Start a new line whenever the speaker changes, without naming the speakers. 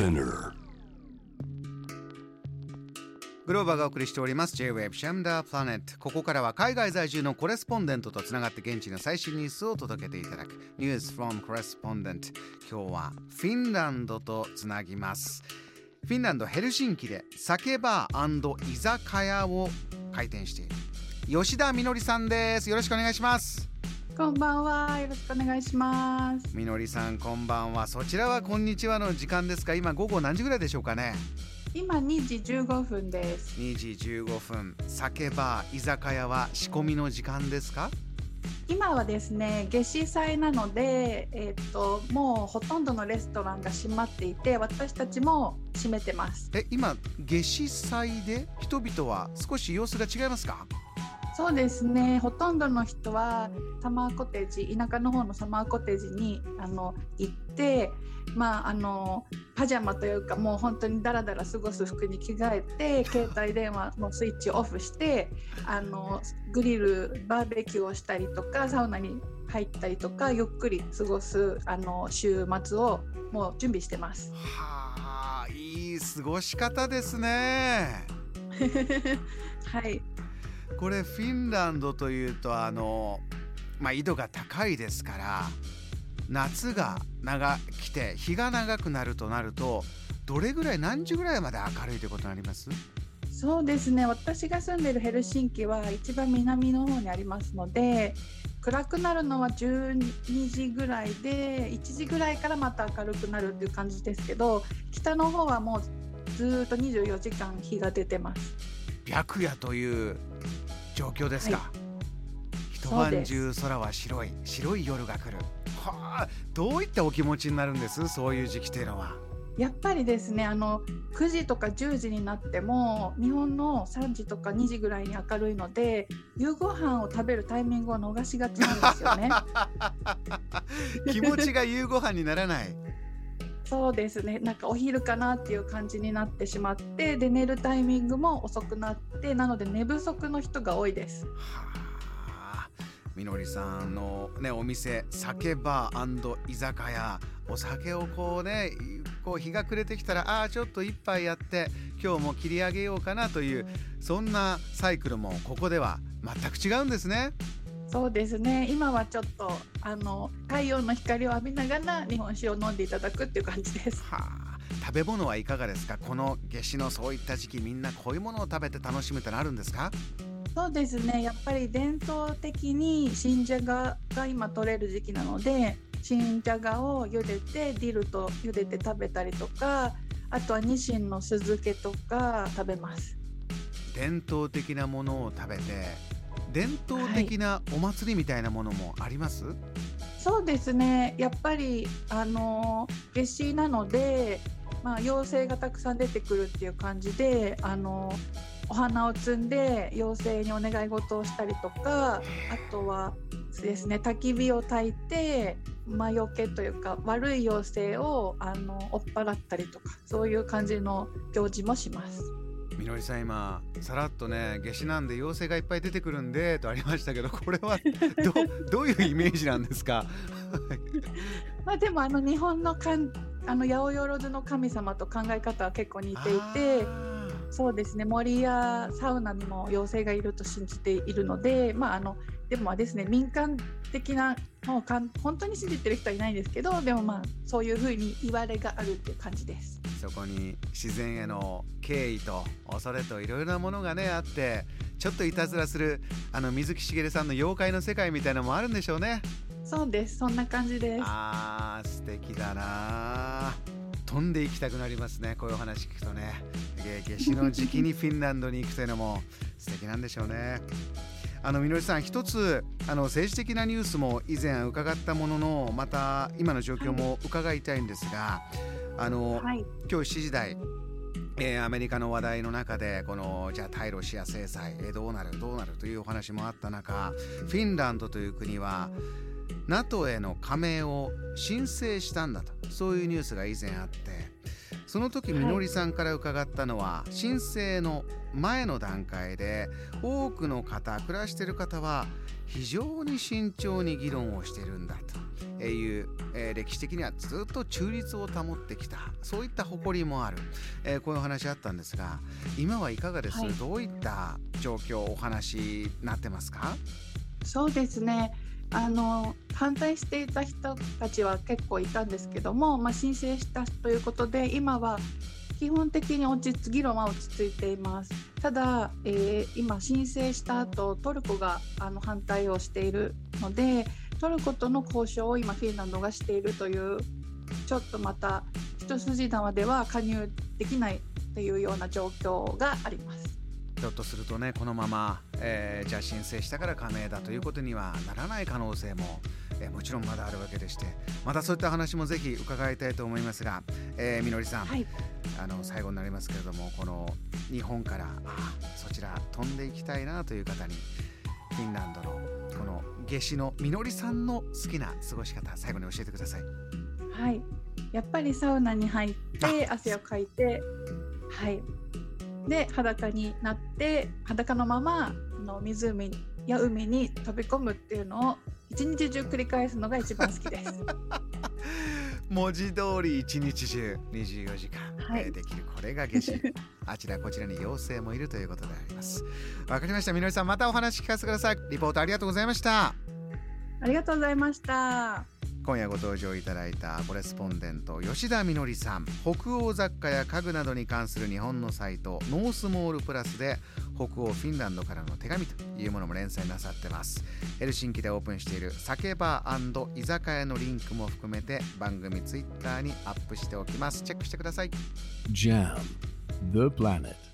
Spinner. グローバーがお送りしております。J-Wave シャムダープラネットここからは海外在住のコレスポンデントとつながって現地の最新ニュースを届けていただく。News from Correspondent 今日はフィンランドとつなぎます。フィンランドヘルシンキで酒バー居酒屋を開店している。吉田みのりさんです。よろしくお願いします。
こんばんは。よろしくお願いします。
みのりさん、こんばんは。そちらはこんにちはの時間ですか？今午後何時ぐらいでしょうかね？
今2時15分です。
2時15分。酒バー居酒屋は仕込みの時間ですか？
今はですね夏至祭なので、えー、っともうほとんどのレストランが閉まっていて私たちも閉めてます
え今夏至祭で人々は少し様子が違いますか？
そうですねほとんどの人はサマーコテージ田舎の方のサマーコテージにあの行ってまああのパジャマというかもう本当にダラダラ過ごす服に着替えて携帯電話のスイッチをオフしてあのグリルバーベキューをしたりとかサウナに入ったりとかゆっくり過ごすあの週末をもう準備してます。
はあいい過ごし方ですね。
はい
これフィンランドというとあのまあ緯度が高いですから夏が長来て日が長くなるとなるとどれぐらい何時ぐらいまで明るいということになります？
そうですね私が住んでいるヘルシンキは一番南の方にありますので暗くなるのは12時ぐらいで1時ぐらいからまた明るくなるっていう感じですけど北の方はもうずっと24時間日が出てます。
白夜という状況ですか、はい、一晩中空は白い白い夜が来る。はあどういったお気持ちになるんです？そういう時期というのは。
やっぱりですねあの9時とか10時になっても日本の3時とか2時ぐらいに明るいので夕ご飯を食べるタイミングを逃しがちなんですよね。
気持ちが夕ご飯にならない
そうですねなんかお昼かなっていう感じになってしまってで寝るタイミングも遅くなってなので寝不足の人が多いです。
みのりさんの、ね、お店酒バー居酒屋お酒をこうねこう日が暮れてきたらああちょっと一杯やって今日も切り上げようかなというそんなサイクルもここでは全く違うんですね。
そうですね。今はちょっとあの太陽の光を浴びながら日本酒を飲んでいただくっていう感じです。は
あ、食べ物はいかがですか？この夏至のそういった時期みんなこういうものを食べて楽しむってのあるんですか？
そうですね。やっぱり伝統的に新じゃがが今取れる時期なので新じゃがを茹でてディルと茹でて食べたりとかあとはニシンの酢漬けとか食べます。
伝統的なものを食べて伝統的なお祭りみたいなものもあります、はい、
そうですねやっぱりあの夏至なので、まあ、妖精がたくさん出てくるっていう感じであのお花を摘んで妖精にお願い事をしたりとかあとはですね焚き火を焚いて魔除けというか悪い妖精をあの追っ払ったりとかそういう感じの行事もします。
みのりさん今さらっとね夏至なんで妖精がいっぱい出てくるんでとありましたけど これはどどういうイメージなんですか？
まあでもあの日本のかんあの八百万の神様と考え方は結構似ていてそうですね森やサウナにも妖精がいると信じているのでまああのでもですね民間的なもうかん本当に信じてる人はいないんですけどでもまあそういうふうに言われがあるっていう感じです。
そこに自然への敬意と恐れといろいろなものがねあってちょっといたずらするあの水木しげるさんの妖怪の世界みたいなのもあるんでしょうね。
そうですそんな感じです。
あー素敵だな飛んでいきたくなりますねこういうお話聞くとね夏至の時期にフィンランドに行くというのも素敵なんでしょうね。あのみのりさん一つあの政治的なニュースも以前伺ったもののまた今の状況も伺いたいんですが、あの、はい、今日7時台えー、アメリカの話題の中でこのじゃあ対ロシア制裁、えー、どうなるどうなるというお話もあった中フィンランドという国は NATO への加盟を申請したんだと。そういうニュースが以前あって。その時みのりさんから伺ったのは、はい、申請の前の段階で多くの方暮らしている方は非常に慎重に議論をしているんだという、えー歴史的にはずっと中立を保ってきた。そういった誇りもある、えーこういうお話あったんですが今はいかがです、
はい。
どういった状況お話になってますか？
そうですね。あの反対していた人たちは結構いたんですけども、まあ、申請したということで今は基本的に落ち着議論は落ち着いています。ただ、えー今申請した後トルコがあの反対をしているのでトルコとの交渉を今フィンランドがしているというちょっとまた一筋縄では加入できないというような状況があります。
ひょっとするとねこのまま、えーじゃあ申請したから加盟だということにはならない可能性も、えーもちろんまだあるわけでしてまたそういった話もぜひ伺いたいと思いますが、えーみのりさん、
はい
あの最後になりますけれどもこの日本からあそちら飛んでいきたいなという方にフィンランドの夏至のみのりさんの好きな過ごし方最後に教えてください。
はい、やっぱりサウナに入って汗をかいて、はい、で裸になって裸のままあの湖や海に飛び込むっていうのを一日中繰り返すのが一番好きです。
文字通り一日中24時間、
はい。
えーできるこれが夏至 あちらこちらに妖精もいるということであります。わかりました。みのりさんまたお話聞かせてください。リポートありがとうございました。
ありがとうございました。
今夜ご登場いただいたコレスポンデント吉田みのりさん。北欧雑貨や家具などに関する日本のサイトノースモールプラスで北欧フィンランドからの手紙というものも連載なさってます。ヘルシンキでオープンしている酒バー居酒屋のリンクも含めて番組ツイッターにアップしておきます。チェックしてください。
Jam, the planet.